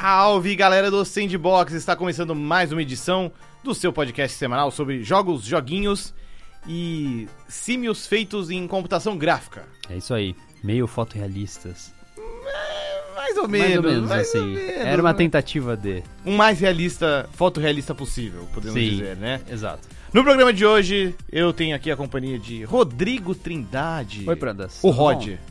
Salve galera do Sandbox! Está começando mais uma edição do seu podcast semanal sobre jogos, joguinhos e símios feitos em computação gráfica. É isso aí, meio fotorrealistas. Mais ou menos, mais ou menos mais assim. ou menos, Era uma né? tentativa de. Um mais realista, fotorrealista possível, podemos Sim. dizer, né? Exato. No programa de hoje, eu tenho aqui a companhia de Rodrigo Trindade. Oi, Prandas. O Rod. Bom,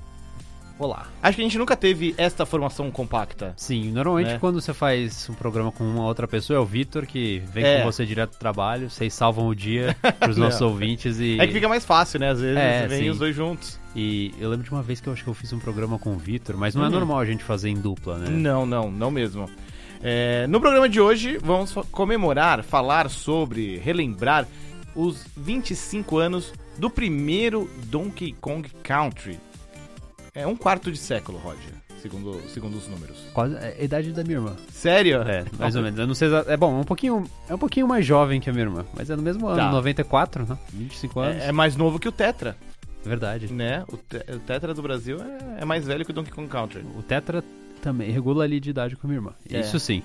Olá. Acho que a gente nunca teve esta formação compacta. Sim, normalmente Né? quando você faz um programa com uma outra pessoa é o Vitor que vem É. com você direto do trabalho, vocês salvam o dia pros nossos ouvintes e. É que fica mais fácil, né? Às vezes É, vem sim. os dois juntos. E eu lembro de uma vez que eu acho que eu fiz um programa com o Vitor, mas não é Uhum. normal a gente fazer em dupla, né? Não, não, não mesmo. É, no programa de hoje, vamos comemorar, falar sobre, relembrar os 25 anos do primeiro Donkey Kong Country. É um quarto de século, Roger, segundo, segundo os números. Quase é a idade da minha irmã. Sério? É, mais ou menos. Eu não sei É bom, é um pouquinho, é um pouquinho mais jovem que a minha irmã, mas é no mesmo ano, Tá. 94, né? 25 anos. É, é mais novo que o Tetra, Verdade. né? O, te- o Tetra do Brasil é, é mais velho que o Donkey Kong Country. O Tetra também regula ali de idade com a minha irmã. É. Isso sim.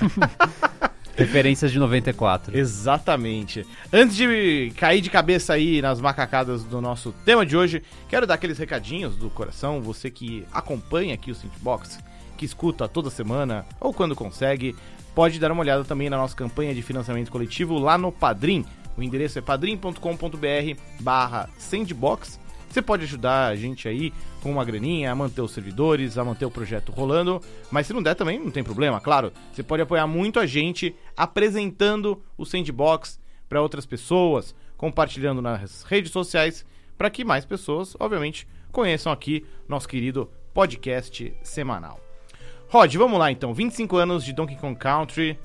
Referências de 94. Exatamente. Antes de cair de cabeça aí nas macacadas do nosso tema de hoje, quero dar aqueles recadinhos do coração. Você que acompanha aqui o Synthbox, que escuta toda semana ou quando consegue, pode dar uma olhada também na nossa campanha de financiamento coletivo lá no Padrim. O endereço é padrim.com.br barra Sandbox. Você pode ajudar a gente aí com uma graninha a manter os servidores, a manter o projeto rolando, mas se não der também não tem problema, claro. Você pode apoiar muito a gente apresentando o Sandbox para outras pessoas, compartilhando nas redes sociais, para que mais pessoas, obviamente, conheçam aqui nosso querido podcast semanal. Rod, vamos lá então. 25 anos de Donkey Kong Country.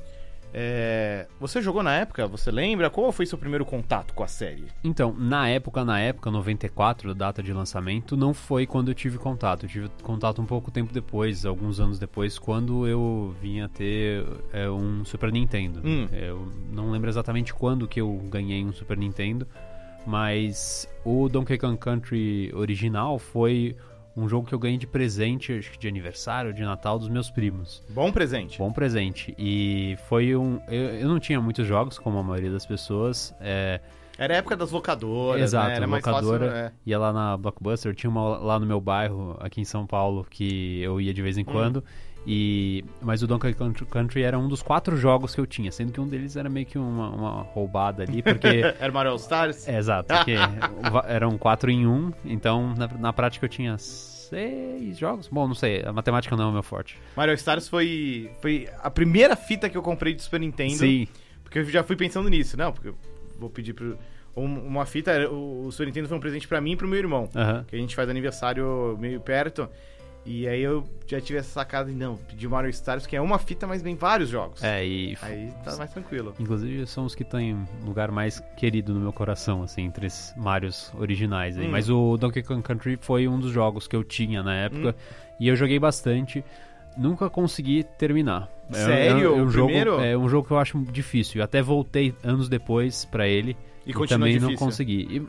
É, Você jogou na época? Você lembra? Qual foi seu primeiro contato com a série? Então, na época, na época, 94, data de lançamento, não foi quando eu tive contato. Eu tive contato um pouco tempo depois, alguns anos depois, quando eu vinha ter é, um Super Nintendo. Hum. Eu não lembro exatamente quando que eu ganhei um Super Nintendo, mas o Donkey Kong Country original foi um jogo que eu ganhei de presente, acho que de aniversário, de Natal, dos meus primos. Bom presente. Bom presente. E foi um. Eu, eu não tinha muitos jogos, como a maioria das pessoas. É, Era a época das locadoras, Exato, né? Era mais locadora. fácil. é. ia lá na Blockbuster, tinha uma lá no meu bairro, aqui em São Paulo, que eu ia de vez em quando. E, mas o Donkey Country era um dos quatro jogos que eu tinha, sendo que um deles era meio que uma, uma roubada ali, porque. Era Mario Stars? é, exato, porque eram quatro em um, então na, na prática eu tinha seis jogos. Bom, não sei, a matemática não é o meu forte. Mario Stars foi, foi a primeira fita que eu comprei de Super Nintendo. Sim, Porque eu já fui pensando nisso, não, porque eu vou pedir pro. um- Uma fita, o Super Nintendo foi um presente pra mim e pro meu irmão. aham. Que a gente faz aniversário meio perto. E aí eu já tive essa sacada de não, pedir Mario Stars, que é uma fita, mas vem vários jogos. É, e Aí tá mais tranquilo. Inclusive, são os que têm lugar mais querido no meu coração, assim, entre os Marios originais. aí. Hum. Mas o Donkey Kong Country foi um dos jogos que eu tinha na época. Hum. E eu joguei bastante. Nunca consegui terminar. É- Sério? É, é um jogo, primeiro? é um jogo que eu acho difícil. Eu até voltei anos depois pra ele. E E, também não difícil. consegui. E-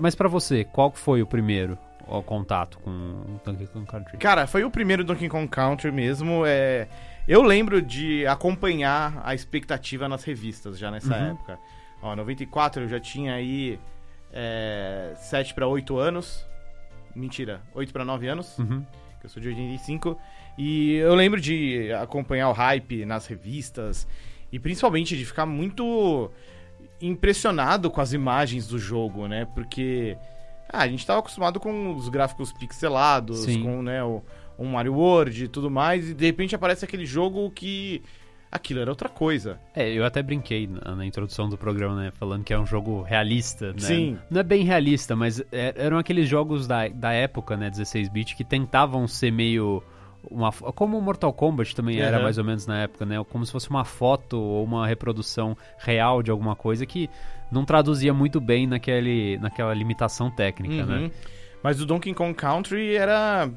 mas, pra você, qual foi o primeiro ó, contato com o Donkey Kong Country? Cara, foi o primeiro Donkey Kong Country mesmo. É... Eu lembro de acompanhar a expectativa nas revistas já nessa Uhum. época. Ó, 94 eu já tinha aí é, 7 para 8 anos. Mentira, 8 para 9 anos, Uhum. que eu sou de 85. E eu lembro de acompanhar o hype nas revistas e principalmente de ficar muito impressionado com as imagens do jogo, né? Porque ah, a gente tava acostumado com os gráficos pixelados, Sim. com né, o, um Mario World e tudo mais, e de repente aparece aquele jogo que aquilo era outra coisa. É, eu até brinquei na, na introdução do programa, né? Falando que é um jogo realista, né? Sim. Não é bem realista, mas é- eram aqueles jogos da, da época, né? 16-bit, que tentavam ser meio. Uma, como o Mortal Kombat também era Aham. mais ou menos na época, né? Como se fosse uma foto ou uma reprodução real de alguma coisa que não traduzia muito bem naquele, naquela limitação técnica, Uhum. né? Mas o Donkey Kong Country era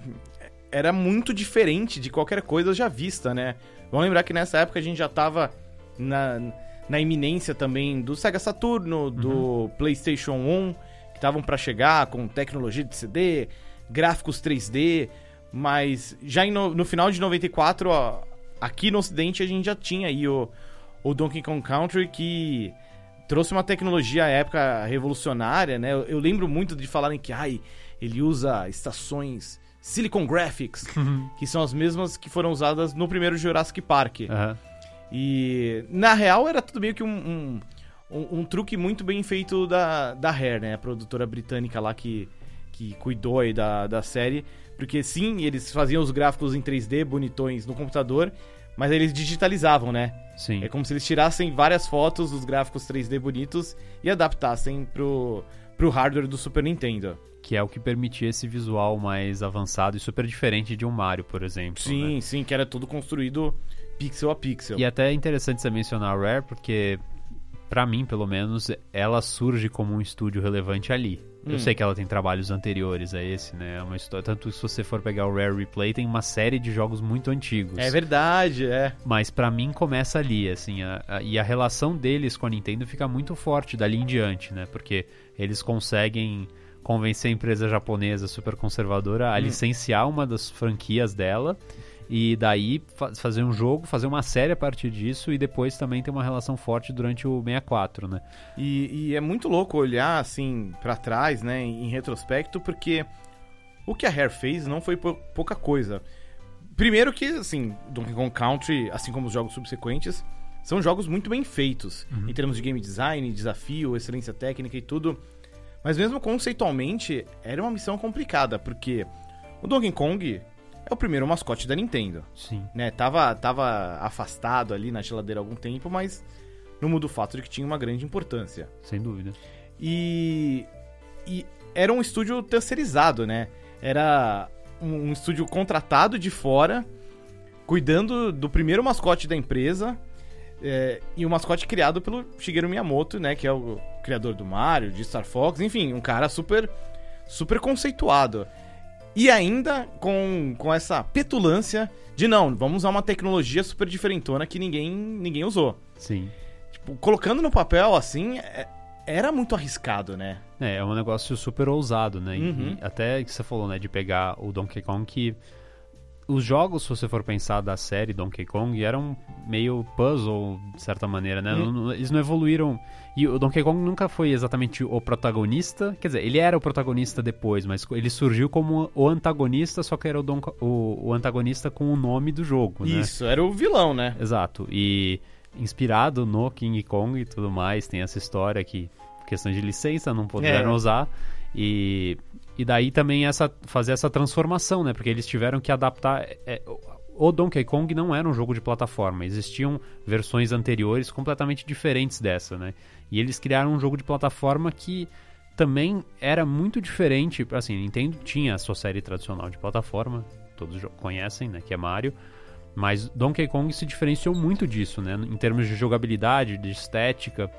era muito diferente de qualquer coisa já vista, né? Vamos lembrar que nessa época a gente já tava na, na iminência também do Sega Saturno, do PlayStation 1, que estavam para chegar com tecnologia de CD, gráficos 3D, mas já no, no final de 94 ó, aqui no ocidente a gente já tinha aí o, o Donkey Kong Country que trouxe uma tecnologia à época revolucionária, né? Eu, eu lembro muito de falarem que ai, ele usa estações Silicon Graphics, que são as mesmas que foram usadas no primeiro Jurassic Park. Aham. E na real era tudo meio que um, um, um- um truque muito bem feito da, da Rare, né? A produtora britânica lá que, que cuidou aí da, da série. Porque sim, eles faziam os gráficos em 3D bonitões no computador, mas eles digitalizavam, né? Sim. É como se eles tirassem várias fotos dos gráficos 3D bonitos e adaptassem pro, pro hardware do Super Nintendo. Que é o que permitia esse visual mais avançado e super diferente de um Mario, por exemplo. né? Sim, sim, que era tudo construído pixel a pixel. E até é interessante você mencionar a Rare, porque, pra mim, pelo menos, ela surge como um estúdio relevante ali. Hum. Eu sei que ela tem trabalhos anteriores a esse, né? É uma história. Tanto se você for pegar o Rare Replay, tem uma série de jogos muito antigos. É verdade, é. Mas pra mim começa ali, assim, a- a- e a relação deles com a Nintendo fica muito forte dali em diante, né? Porque eles conseguem convencer a empresa japonesa super conservadora a Hum. licenciar uma das franquias dela e daí fa- fazer um jogo, fazer uma série a partir disso e depois também ter uma relação forte durante o 64, né? E, e é muito louco olhar assim pra trás, né, em retrospecto, porque o que a Rare fez não foi pou- pouca coisa. Primeiro que, assim, Donkey Kong Country, assim como os jogos subsequentes, são jogos muito bem feitos em termos de game design, desafio, excelência técnica e tudo. Mas mesmo conceitualmente, era uma missão complicada, porque o Donkey Kong é o primeiro mascote da Nintendo Sim. né, tava, tava afastado ali na geladeira há algum tempo, mas não muda o fato de que tinha uma grande importância. Sem dúvida. E, e era um estúdio terceirizado, né? Era um, um estúdio contratado de fora, cuidando do primeiro mascote da empresa, é, e o mascote criado pelo Shigeru Miyamoto, né? Que é o criador do Mario, de Star Fox, enfim, um cara super, super conceituado. E ainda com, com essa petulância de não, vamos usar uma tecnologia super diferentona que ninguém, ninguém usou. Sim. Tipo, colocando no papel assim, é- era muito arriscado, né? É, é um negócio super ousado, né? Uhum. e até que você falou, né, de pegar o Donkey Kong que os jogos, se você for pensar da série Donkey Kong, eram meio puzzle, de certa maneira, né? Hum. Eles não evoluíram. E o Donkey Kong nunca foi exatamente o protagonista. Quer dizer, ele era o protagonista depois, mas ele surgiu como o antagonista, só que era o, Donk- o- o antagonista com o nome do jogo, né? Isso, era o vilão, né? Exato. E inspirado no King Kong e tudo mais, tem essa história que, questão de licença, não puderam É. usar. E, e daí também essa, fazer essa transformação, né? Porque eles tiveram que adaptar. é, o Donkey Kong não era um jogo de plataforma, existiam versões anteriores completamente diferentes dessa, né? E eles criaram um jogo de plataforma que também era muito diferente. Assim, Nintendo tinha a sua série tradicional de plataforma, todos conhecem, né? Que é Mario. Mas Donkey Kong se diferenciou muito disso, né? Em termos de jogabilidade, de estética.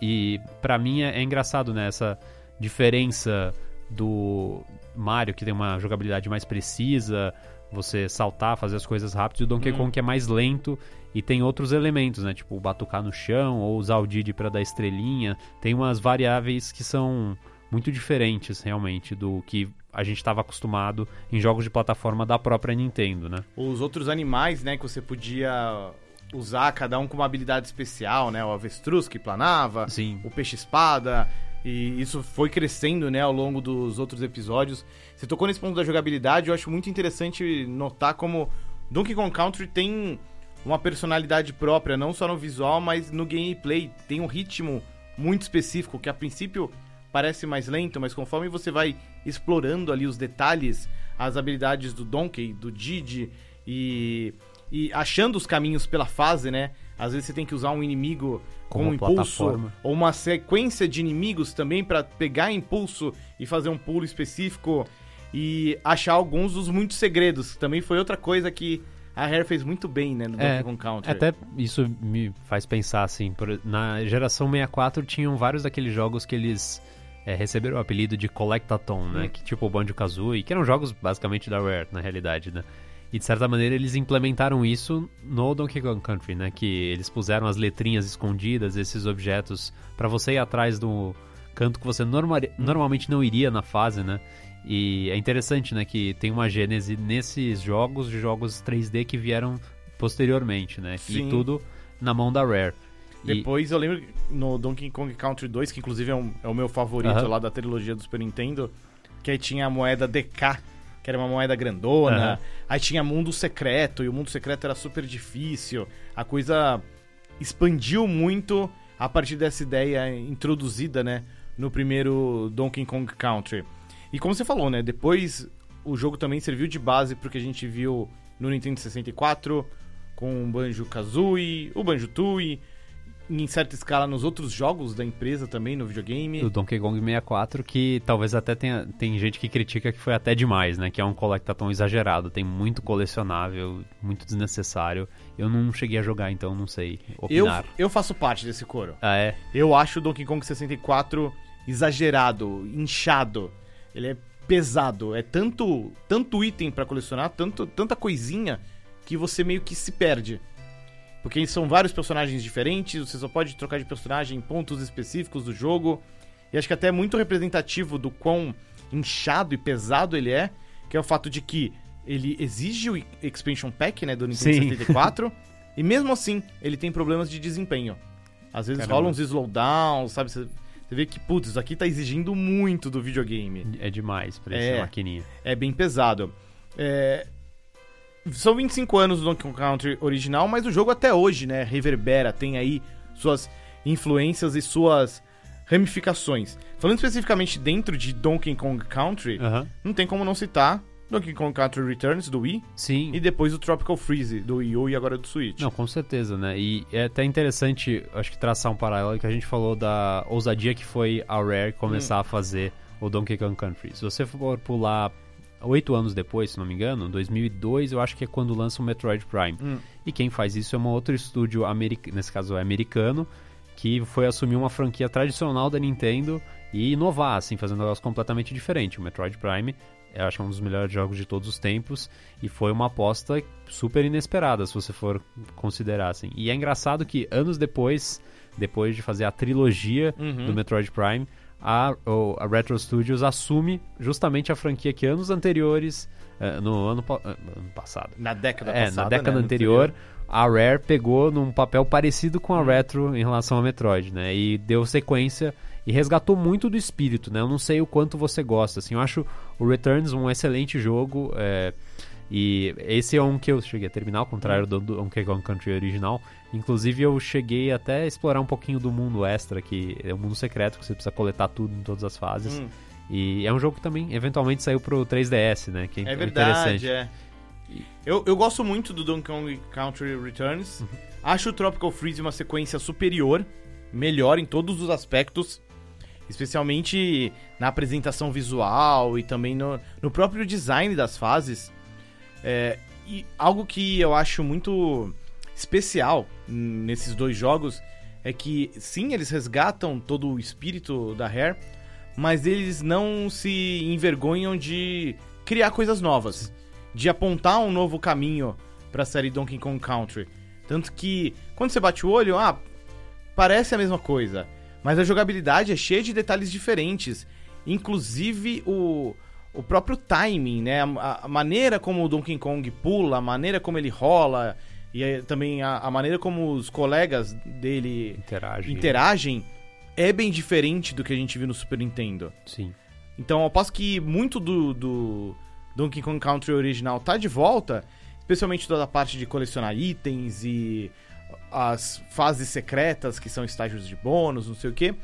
E pra mim é, é engraçado, né? Essa diferença do Mario, que tem uma jogabilidade mais precisa, você saltar, fazer as coisas rápido, e o Donkey Hum. Kong que é mais lento e tem outros elementos, né? Tipo batucar no chão ou usar o Didi pra dar estrelinha. Tem umas variáveis que são muito diferentes, realmente, do que a gente estava acostumado em jogos de plataforma da própria Nintendo, né? Os outros animais, né, que você podia usar, cada um com uma habilidade especial, né? O avestruz que planava, Sim. o peixe-espada. E isso foi crescendo, né, ao longo dos outros episódios. Você tocou nesse ponto da jogabilidade, eu acho muito interessante notar como Donkey Kong Country tem uma personalidade própria, não só no visual, mas no gameplay. Tem um ritmo muito específico, que a princípio parece mais lento, mas conforme você vai explorando ali os detalhes, as habilidades do Donkey, do Didi e, e achando os caminhos pela fase, né? Às vezes você tem que usar um inimigo Como com um impulso plataforma. ou uma sequência de inimigos também pra pegar impulso e fazer um pulo específico e achar alguns dos muitos segredos. Também foi outra coisa que a Rare fez muito bem, né, no É, Donkey Kong Country. Até isso me faz pensar assim, por- na geração 64 tinham vários daqueles jogos que eles é, receberam o apelido de Collectathon, né? Hum. Que, tipo o Banjo-Kazooie, que eram jogos basicamente da Rare, na realidade, né? E de certa maneira eles implementaram isso no Donkey Kong Country, né? Que eles puseram as letrinhas escondidas, esses objetos, pra você ir atrás do canto que você norma- normalmente não iria na fase, né? E é interessante, né, que tem uma gênese nesses jogos, de jogos 3D que vieram posteriormente, né? Sim. E tudo na mão da Rare. E- Depois eu lembro no Donkey Kong Country 2, que inclusive é, um- é o meu favorito lá da trilogia do Super Nintendo, que aí tinha a moeda DK, que era uma moeda grandona. Aham. Aí tinha Mundo Secreto, e o Mundo Secreto era super difícil. A coisa expandiu muito a partir dessa ideia introduzida, né, no primeiro Donkey Kong Country. E como você falou, né, depois o jogo também serviu de base pro que a gente viu no Nintendo 64, com o Banjo-Kazooie, o Banjo-Tooie, em certa escala nos outros jogos da empresa também, no videogame. O Donkey Kong 64, que talvez até tenha tem gente que critica que foi até demais, né? Que é um collectathon exagerado, tem muito colecionável, muito desnecessário. Eu não cheguei a jogar, então não sei Eu, opinar. eu faço parte desse coro. Ah, é? Eu acho o Donkey Kong 64 exagerado, inchado. Ele é pesado, é tanto tanto item pra colecionar, tanto tanta coisinha que você meio que se perde. Porque são vários personagens diferentes, você só pode trocar de personagem em pontos específicos do jogo. E acho que até é muito representativo do quão inchado e pesado ele é, que é o fato de que ele exige o expansion pack, né, do Nintendo Sim. 64, e mesmo assim ele tem problemas de desempenho. Às vezes Caramba. rolam uns slowdowns, sabe? Você, você vê que, putz, isso aqui tá exigindo muito do videogame. É demais pra É. essa maquininha. É bem pesado. É, São 25 anos do Donkey Kong Country original, mas o jogo até hoje, né, reverbera, tem aí suas influências e suas ramificações. Falando especificamente dentro de Donkey Kong Country, não tem como não citar Donkey Kong Country Returns do Wii Sim. e depois o Tropical Freeze do Wii U e agora do Switch. Não, com certeza, né? E é até interessante, acho que traçar um paralelo que a gente falou da ousadia que foi a Rare começar a fazer o Donkey Kong Country. Se você for pular oito anos depois, se não me engano, 2002, eu acho que é quando lança o Metroid Prime. Hum. E quem faz isso é um outro estúdio, americ... nesse caso é americano, que foi assumir uma franquia tradicional da Nintendo e inovar, assim, fazer um negócio completamente diferente. O Metroid Prime, eu acho que é um dos melhores jogos de todos os tempos e foi uma aposta super inesperada, se você for considerar, assim. E é engraçado que anos depois, depois de fazer a trilogia Uhum. do Metroid Prime, a, a Retro Studios assume justamente a franquia que anos anteriores, eh, no ano, eh, ano passado, Na década é, passada, na década né, anterior, a Rare pegou num papel parecido com a Retro em relação a Metroid, né? E deu sequência e resgatou muito do espírito, né? Eu não sei o quanto você gosta, assim, eu acho o Returns um excelente jogo, é, e esse é um que eu cheguei a terminar, ao contrário do do Donkey Kong Country original. Inclusive eu cheguei até a explorar um pouquinho do mundo extra, que é um mundo secreto, que você precisa coletar tudo em todas as fases. Hum, E é um jogo que também eventualmente saiu pro 3DS, né? Que é interessante. verdade, é. Eu, eu gosto muito do Donkey Kong Country Returns. Uhum. Acho o Tropical Freeze uma sequência superior, melhor em todos os aspectos, especialmente na apresentação visual e também no, no próprio design das fases. É, e algo que eu acho muito especial nesses dois jogos é que, sim, eles resgatam todo o espírito da Rare, mas eles não se envergonham de criar coisas novas, de apontar um novo caminho para a série Donkey Kong Country. Tanto que, quando você bate o olho, ah, parece a mesma coisa, mas a jogabilidade é cheia de detalhes diferentes, inclusive o, o próprio timing, né? A, a maneira como o Donkey Kong pula, a maneira como ele rola, e também a, a maneira como os colegas dele Interage. interagem é bem diferente do que a gente viu no Super Nintendo. Sim. Então, eu posso que muito do, do Donkey Kong Country original tá de volta, especialmente toda a parte de colecionar itens e as fases secretas, que são estágios de bônus, não sei o que.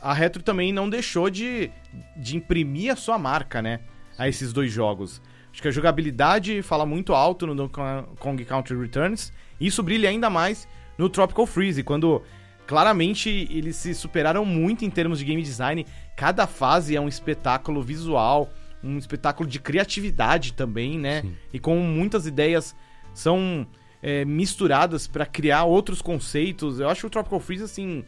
A Retro também não deixou de, de imprimir a sua marca, né? A esses dois jogos. Acho que a jogabilidade fala muito alto no Donkey Kong Country Returns. E isso brilha ainda mais no Tropical Freeze, quando claramente eles se superaram muito em termos de game design. Cada fase é um espetáculo visual, um espetáculo de criatividade também, né? Sim. E com muitas ideias são é, misturadas para criar outros conceitos. Eu acho o Tropical Freeze, assim,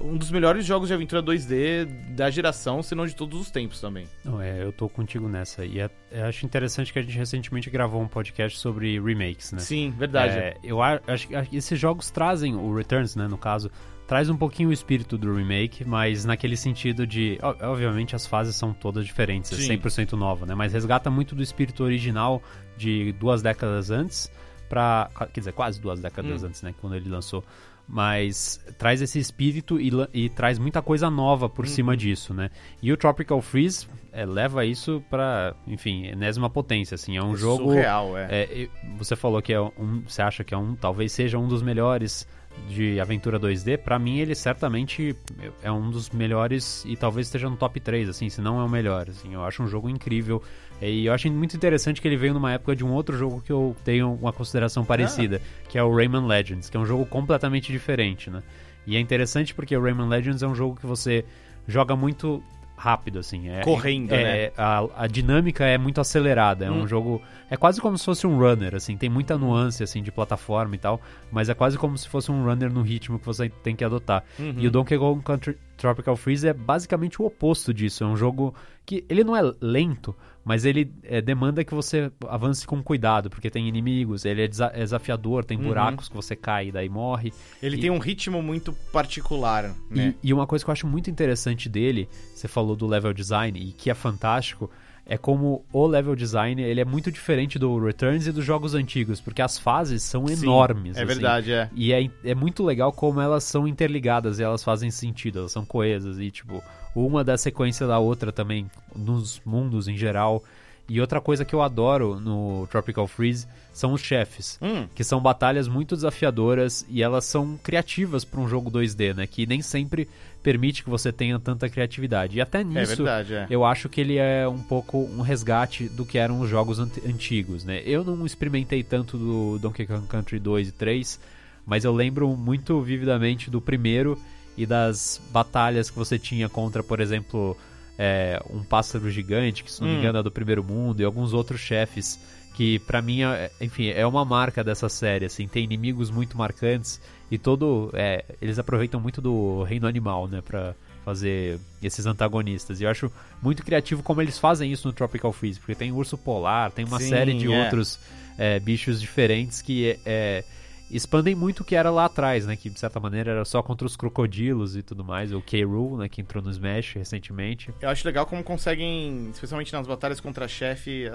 um dos melhores jogos de aventura 2D da geração, se não de todos os tempos também. Não, é, eu tô contigo nessa. E é- eu acho interessante que a gente recentemente gravou um podcast sobre remakes, né? Sim, verdade. É, eu acho que esses jogos trazem, o Returns, né, no caso, traz um pouquinho o espírito do remake, mas naquele sentido de. Obviamente as fases são todas diferentes, Sim. é 100% nova, né? Mas resgata muito do espírito original de duas décadas antes, pra. Quer dizer, quase duas décadas Hum. antes, né? Quando ele lançou. Mas traz esse espírito e, e traz muita coisa nova por Uhum. cima disso, né? E o Tropical Freeze é, leva isso pra, enfim, enésima potência, assim. É um jogo. Surreal, é. É, você falou que é um. Você acha que é um. Talvez seja um dos melhores de aventura 2D. Pra mim, ele certamente é um dos melhores e talvez esteja no top 3, assim, se não é o melhor. Assim, eu acho um jogo incrível. E eu acho muito interessante que ele veio numa época de um outro jogo que eu tenho uma consideração parecida, que é o Rayman Legends, que é um jogo completamente diferente, né? E é interessante porque o Rayman Legends é um jogo que você joga muito rápido, assim. É, Correndo, é, a, a dinâmica é muito acelerada. É um Hum. jogo. É quase como se fosse um runner, assim. Tem muita nuance, assim, de plataforma e tal. Mas é quase como se fosse um runner no ritmo que você tem que adotar. Uhum. E o Donkey Kong Country Tropical Freeze é basicamente o oposto disso. É um jogo que ele não é lento, mas ele é, demanda que você avance com cuidado, porque tem inimigos, ele é desa- é desafiador, tem Uhum. buracos que você cai e daí morre. Ele E- tem um ritmo muito particular, E, né? e uma coisa que eu acho muito interessante dele, você falou do level design e que é fantástico, é como o level design ele é muito diferente do Returns e dos jogos antigos, porque as fases são Sim, enormes. É assim. verdade, é. E é, é muito legal como elas são interligadas e elas fazem sentido, elas são coesas e, tipo, uma da sequência da outra também, nos mundos em geral. E outra coisa que eu adoro no Tropical Freeze são os chefes, Hum, que são batalhas muito desafiadoras e elas são criativas para um jogo 2D, né? Que nem sempre permite que você tenha tanta criatividade. E até é nisso, verdade, é. eu acho que ele é um pouco um resgate do que eram os jogos ant- antigos, né? Eu não experimentei tanto do Donkey Kong Country 2 e 3, mas eu lembro muito vividamente do primeiro e das batalhas que você tinha contra, por exemplo, é, um pássaro gigante, que se não me Hum. engano é do primeiro mundo, e alguns outros chefes que pra mim, é- enfim, é uma marca dessa série, assim, tem inimigos muito marcantes e todo, é, eles aproveitam muito do reino animal, né, pra fazer esses antagonistas. E eu acho muito criativo como eles fazem isso no Tropical Freeze, porque tem urso polar, tem uma Sim, série de é. outros é, bichos diferentes que é, expandem muito o que era lá atrás, né, que de certa maneira era só contra os crocodilos e tudo mais, o K-Rool, né, que entrou no Smash recentemente. Eu acho legal como conseguem, especialmente nas batalhas contra chefe,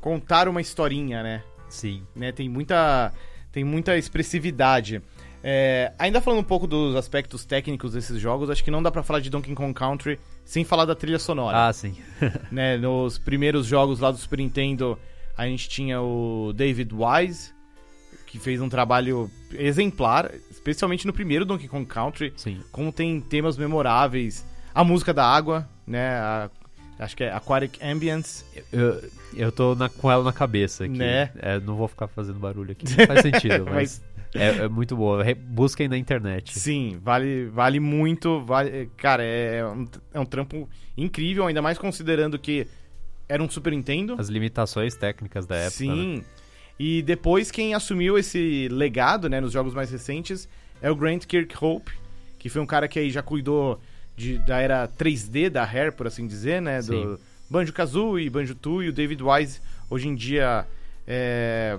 contar uma historinha, né? Sim. né? Tem muita, tem muita expressividade. É, ainda falando um pouco dos aspectos técnicos desses jogos, acho que não dá pra falar de Donkey Kong Country sem falar da trilha sonora. Ah, sim. né? Nos primeiros jogos lá do Super Nintendo, a gente tinha o David Wise, que fez um trabalho exemplar, especialmente no primeiro Donkey Kong Country, sim. como tem temas memoráveis. A música da água, né? A- acho que é Aquatic Ambience. Eu, eu tô na- com ela na cabeça aqui. Né? É, não vou ficar fazendo barulho aqui. Não faz sentido, mas, Mas- é, é muito boa. Busquem na internet. Sim, vale, vale muito. Vale, cara, é um, é um trampo incrível, ainda mais considerando que era um Super Nintendo. As limitações técnicas da época. né? E depois quem assumiu esse legado, né, nos jogos mais recentes, é o Grant Kirkhope, que foi um cara que aí já cuidou de, da era 3D da Rare, por assim dizer, né, do. Banjo-Kazooie, Banjo-Tooie, e o David Wise hoje em dia é,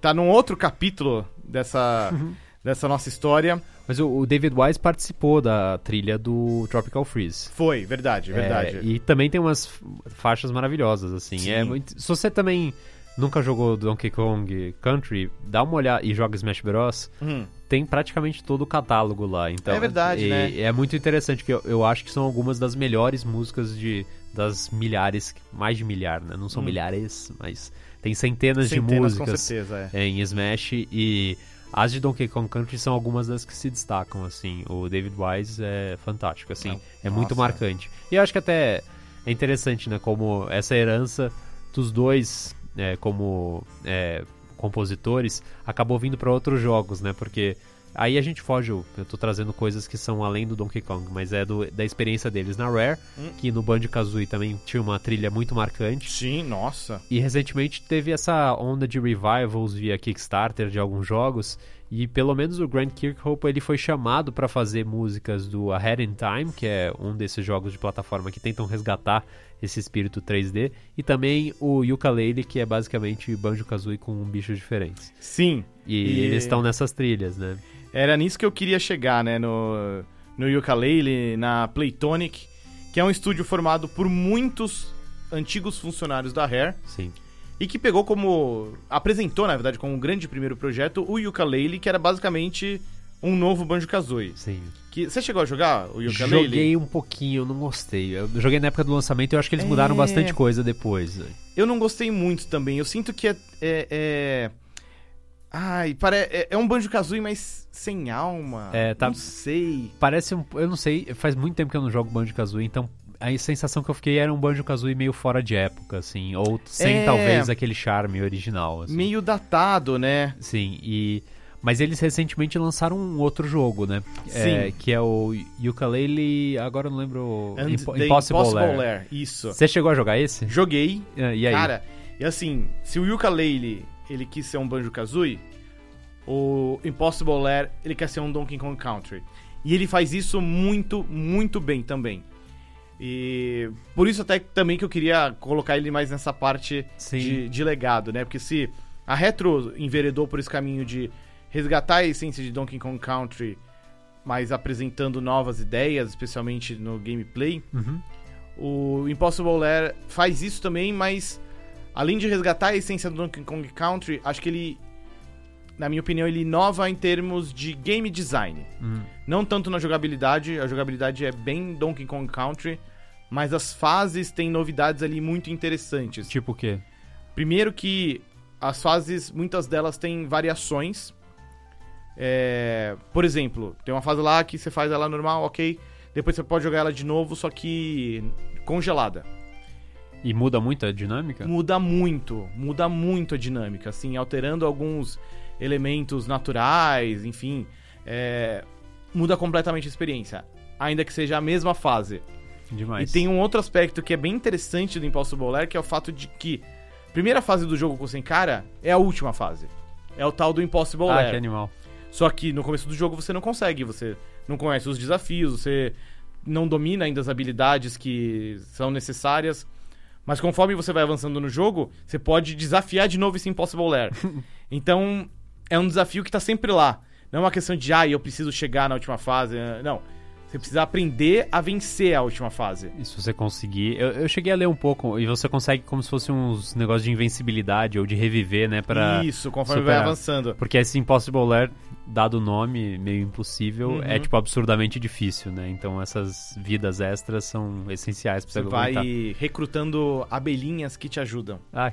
tá num outro capítulo dessa, dessa nossa história. Mas o, David Wise participou da trilha do Tropical Freeze. Foi, verdade, verdade. É, e também tem umas faixas maravilhosas, assim. Sim. É muito- se você também nunca jogou Donkey Kong Country, dá uma olhada e joga Smash Bros. Hum. tem praticamente todo o catálogo lá. Então, É verdade, e- né? É muito interessante, que eu, eu acho que são algumas das melhores músicas de das milhares, mais de milhar, né? Não são Hum. milhares, mas tem centenas, Centenas, de com músicas certeza, é. em Smash e as de Donkey Kong Country são algumas das que se destacam, assim. O David Wise é fantástico, assim. Não, é muito nossa. marcante. E eu acho que até é interessante, né? Como essa herança dos dois, é, como é, compositores, acabou vindo para outros jogos, né? Porque aí a gente foge, eu tô trazendo coisas que são além do Donkey Kong, mas é do- da experiência deles na Rare, Hum. que no Banjo-Kazooie também tinha uma trilha muito marcante. Sim, nossa. E recentemente teve essa onda de revivals via Kickstarter de alguns jogos. E pelo menos o Grant Kirkhope ele foi chamado para fazer músicas do Ahead in Time, que é um desses jogos de plataforma que tentam resgatar esse espírito 3D, e também o Yooka-Laylee, que é basicamente Banjo-Kazooie com bichos diferentes. Sim, E, E- eles estão nessas trilhas, né? Era nisso que eu queria chegar, né? No, no Yooka-Laylee, na Playtonic, que é um estúdio formado por muitos antigos funcionários da Rare, Sim. E que pegou como. apresentou, na verdade, como um grande primeiro projeto o Yooka-Laylee, que era basicamente um novo Banjo-Kazooie. Sim. Que, você chegou a jogar o Yooka-Laylee? Joguei um pouquinho, não gostei. Eu joguei na época do lançamento e eu acho que eles mudaram É. bastante coisa depois. Eu não gostei muito também. Eu sinto que é. é, é... Ai, pare... é, é um Banjo-Kazooie, mas sem alma. É, tá- Não sei. Parece um. Eu não sei, faz muito tempo que eu não jogo Banjo-Kazooie, então a sensação que eu fiquei era um Banjo-Kazooie meio fora de época, assim. Ou sem É. talvez aquele charme original, assim. Meio datado, né? Sim, e. Mas eles recentemente lançaram um outro jogo, né? É, Sim. que é o Yooka-Laylee, agora eu não lembro... And the Impossible, Impossible Lair. Lair. Isso. Você chegou a jogar esse? Joguei. É, E aí? Cara, e assim, se o Yooka-Laylee, ele quis ser um Banjo-Kazooie, o Impossible Lair, ele quer ser um Donkey Kong Country. E ele faz isso muito, muito bem também. E por isso até também que eu queria colocar ele mais nessa parte de, de legado, né? Porque se a Retro enveredou por esse caminho de resgatar a essência de Donkey Kong Country, mas apresentando novas ideias, especialmente no gameplay, Uhum. o Impossible Lair faz isso também, mas além de resgatar a essência do Donkey Kong Country, acho que ele, na minha opinião, ele inova em termos de game design. Uhum. Não tanto na jogabilidade, a jogabilidade é bem Donkey Kong Country, mas as fases têm novidades ali muito interessantes. Tipo o quê? Primeiro que as fases, muitas delas têm variações. É, por exemplo, tem uma fase lá que você faz ela normal, ok. Depois você pode jogar ela de novo, só que congelada. E muda muito a dinâmica? Muda muito, muda muito a dinâmica, assim, alterando alguns elementos naturais, enfim. é, muda completamente a experiência. Ainda que seja a mesma fase. Demais. E tem um outro aspecto que é bem interessante do Impossible Lair, que é o fato de que a primeira fase do jogo com sem cara é a última fase. É o tal do Impossible Ah, Lair. que animal. Só que no começo do jogo você não consegue, você não conhece os desafios, você não domina ainda as habilidades que são necessárias. Mas conforme você vai avançando no jogo, você pode desafiar de novo esse Impossible Lair. então, é um desafio que tá sempre lá. Não é uma questão de, ah, eu preciso chegar na última fase. Não. Você precisa aprender a vencer a última fase. E se você conseguir. Eu, eu cheguei a ler um pouco, e você consegue como se fosse uns negócios de invencibilidade ou de reviver, né? Pra... Isso, conforme vai superar. avançando. Porque esse Impossible Lair, dado o nome meio impossível, Uhum. é tipo absurdamente difícil, né? Então essas vidas extras são essenciais pra Você você vai aguentar. recrutando abelhinhas que te ajudam. Ah,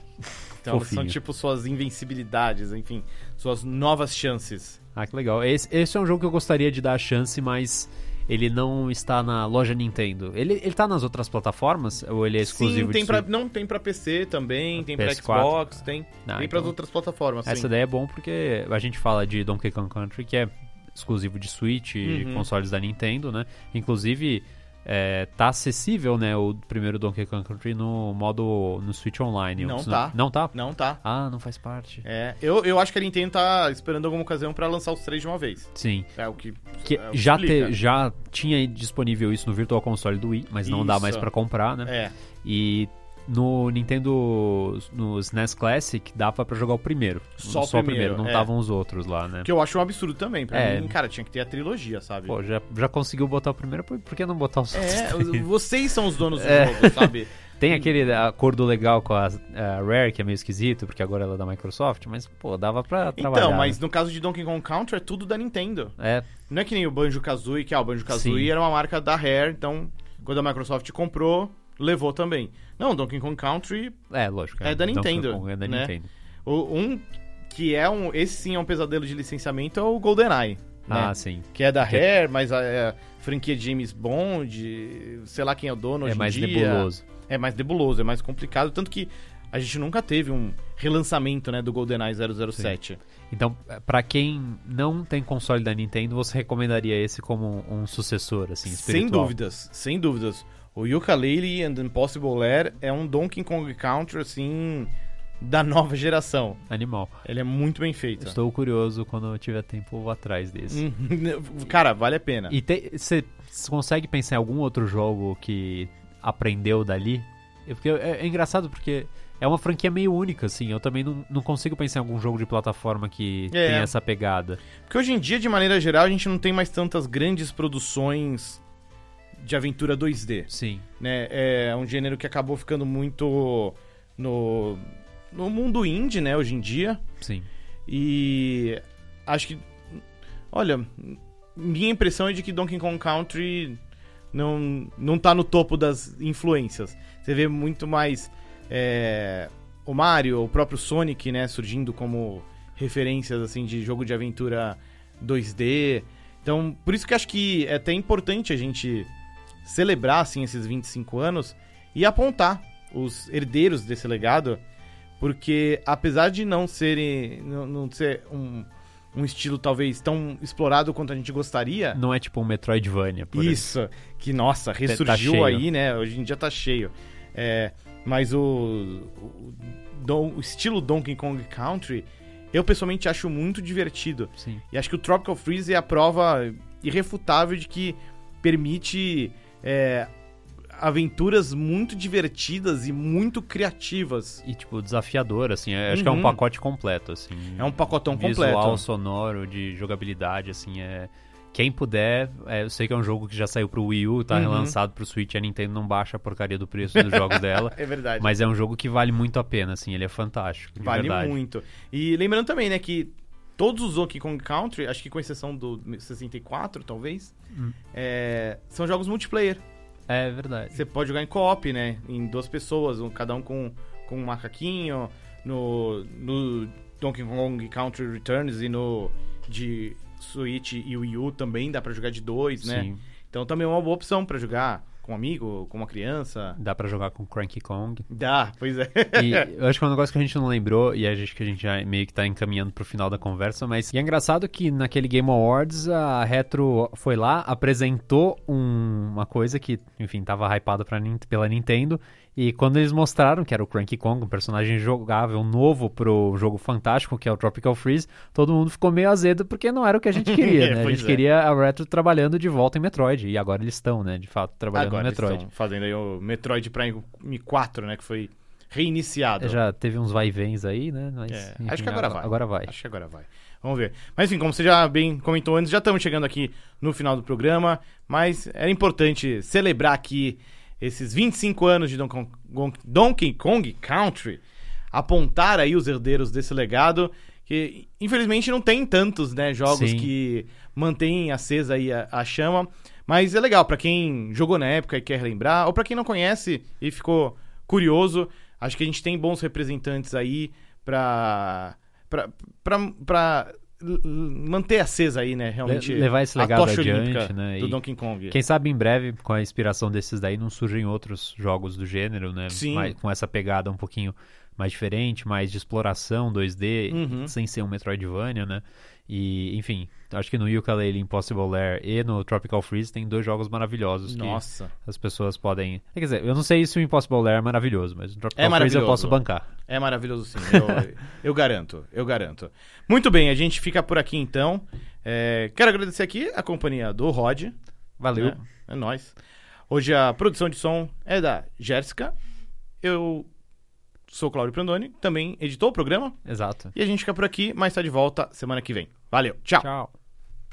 Então são tipo suas invencibilidades, enfim, suas novas chances. ah, que legal. Esse, esse é um jogo que eu gostaria de dar a chance, mas ele não está na loja Nintendo. Ele, ele tá nas outras plataformas? Ou ele é exclusivo sim, tem de pra, Switch? não tem pra PC também, tem pra PS4. Xbox, tem, Ah, tem então- pras outras plataformas. Essa sim. daí é bom porque a gente fala de Donkey Kong Country, que é exclusivo de Switch e Uhum. consoles da Nintendo, né? Inclusive, é, tá acessível, né, o primeiro Donkey Kong Country no modo no Switch Online. Não tá. Não tá? Não tá. Ah, não faz parte. É, eu, eu acho que a Nintendo tá esperando alguma ocasião pra lançar os três de uma vez. Sim. É o que, Que é o que já, te, já tinha disponível isso no Virtual Console do Wii, mas não dá Isso. mais pra comprar, né? É, E no Nintendo, no SNES Classic, dava pra jogar o primeiro. Só o primeiro, não é. estavam os outros lá, né? que eu acho um absurdo também. Pra É. mim, cara, tinha que ter a trilogia, sabe? Pô, já, já conseguiu botar o primeiro, por, por que não botar os outros? É, três? vocês são os donos do É. jogo, sabe? Tem aquele acordo legal com a, a Rare, que é meio esquisito, porque agora ela é da Microsoft, mas, pô, dava pra trabalhar. Então, mas no caso de Donkey Kong Country é tudo da Nintendo. É, Não é que nem o Banjo-Kazooie, que ah, o Banjo-Kazooie era uma marca da Rare, então quando a Microsoft comprou, levou também. Não, Donkey Kong Country, é, lógico. É da Donkey Nintendo, Kong É da né? Nintendo. o- um que é um... Esse sim é um pesadelo de licenciamento, é o GoldenEye. Né? Ah, sim. Que é da Que- Rare, mas a, é a franquia James Bond, sei lá quem é o dono É hoje mais em dia. nebuloso. É mais nebuloso, é mais complicado, tanto que a gente nunca teve um relançamento, né, do GoldenEye 007. Então, pra quem não tem console da Nintendo, você recomendaria esse como um sucessor, assim, Sem espiritual? dúvidas, sem dúvidas. O Yooka-Laylee and Impossible Lair é um Donkey Kong Country, assim, da nova geração. Animal. Ele é muito bem feito. Estou curioso, quando eu tiver tempo, eu vou atrás desse. Uhum. Cara, vale a pena. E você consegue pensar em algum outro jogo que aprendeu dali? É, porque é, é engraçado porque é uma franquia meio única, assim. Eu também não, não consigo pensar em algum jogo de plataforma que É. tenha essa pegada. Porque hoje em dia, de maneira geral, a gente não tem mais tantas grandes produções de aventura 2D. Sim. né? É um gênero que acabou ficando muito no, no mundo indie, né, hoje em dia. Sim. E acho que. Olha, minha impressão é de que Donkey Kong Country não, não tá no topo das influências. Você vê muito mais é, o Mario, o próprio Sonic, né, surgindo como referências assim de jogo de aventura 2D. Então, por isso que acho que é até importante a gente celebrar assim esses 25 anos e apontar os herdeiros desse legado, porque apesar de não serem não, não ser um, um estilo talvez tão explorado quanto a gente gostaria, Não é tipo um Metroidvania, por exemplo. isso, que nossa, Tá ressurgiu cheio. aí, né? Hoje em dia tá cheio. É, mas o, o, Don- o estilo Donkey Kong Country, eu pessoalmente acho muito divertido. Sim. E acho que o Tropical Freeze é a prova irrefutável de que permite é, aventuras muito divertidas e muito criativas. E, tipo, desafiador, assim. é- Acho que é um Uhum. pacote completo, assim. É um pacotão Visual, completo. sonoro, de jogabilidade, assim, é... Quem puder, é, eu sei que é um jogo que já saiu pro Wii U, tá Uhum. relançado pro Switch, a Nintendo não baixa a porcaria do preço dos jogos dela. É verdade. Mas é um jogo que vale muito a pena, assim, ele é fantástico, Vale verdade. muito. E lembrando também, né, que todos os Donkey Kong Country, acho que com exceção do 64, talvez, Hum. é, são jogos multiplayer. É verdade. Você pode jogar em co-op, né? Em duas pessoas, um- cada um com, com um macaquinho. No, no Donkey Kong Country Returns e no de Switch e Wii U também dá pra jogar de dois, né? Sim. Então também é uma boa opção pra jogar com um amigo, com uma criança. Dá pra jogar com Cranky Kong. Dá, pois é. E eu acho que é um negócio que a gente não lembrou, e a gente, que a gente já meio que tá encaminhando pro final da conversa, mas e é engraçado que naquele Game Awards a Retro foi lá, apresentou um- uma coisa que, enfim, tava hypada pra, pela Nintendo, e quando eles mostraram que era o Cranky Kong, um personagem jogável novo pro jogo fantástico, que é o Tropical Freeze, todo mundo ficou meio azedo porque não era o que a gente queria, né? A gente é. queria a Retro trabalhando de volta em Metroid, e agora eles estão, né, de fato, trabalhando Agora no Metroid. estão fazendo aí o Metroid Prime 4, né? Que foi reiniciado. Já teve uns vai e vens aí, né? Mas, É, enfim, acho que agora vai. Agora vai. Acho que agora vai. Vamos ver. Mas enfim, como você já bem comentou antes, já estamos chegando aqui no final do programa. Mas era importante celebrar aqui esses 25 anos de Donkey Kong, Country. Apontar aí os herdeiros desse legado. Que infelizmente não tem tantos né, jogos Sim. que mantêm acesa aí a, a chama. Mas é legal pra quem jogou na época e quer lembrar, ou pra quem não conhece e ficou curioso. Acho que a gente tem bons representantes aí l- l- manter acesa aí, né? Realmente. Le- levar esse a legado tocha adiante, né, Do e Donkey Kong. Quem sabe em breve, com a inspiração desses daí, não surgem outros jogos do gênero, né? Sim. Mais- com essa pegada um pouquinho mais diferente, mais de exploração 2D, Uhum. sem ser um Metroidvania, né? E, enfim, acho que no Yooka-Laylee Impossible Lair e no Tropical Freeze tem dois jogos maravilhosos Nossa. que as pessoas podem... Quer dizer, eu não sei se o Impossible Lair é maravilhoso, mas o Tropical É Freeze eu posso bancar. É maravilhoso sim, eu, eu garanto, eu garanto. Muito bem, a gente fica por aqui então. É, quero agradecer aqui a companhia do Rod. Valeu. né? É nóis. Hoje a produção de som é da Jéssica. Eu sou Cláudio Prandoni, também editou o programa. Exato. E a gente fica por aqui, mas tá de volta semana que vem. Valeu, tchau. Tchau.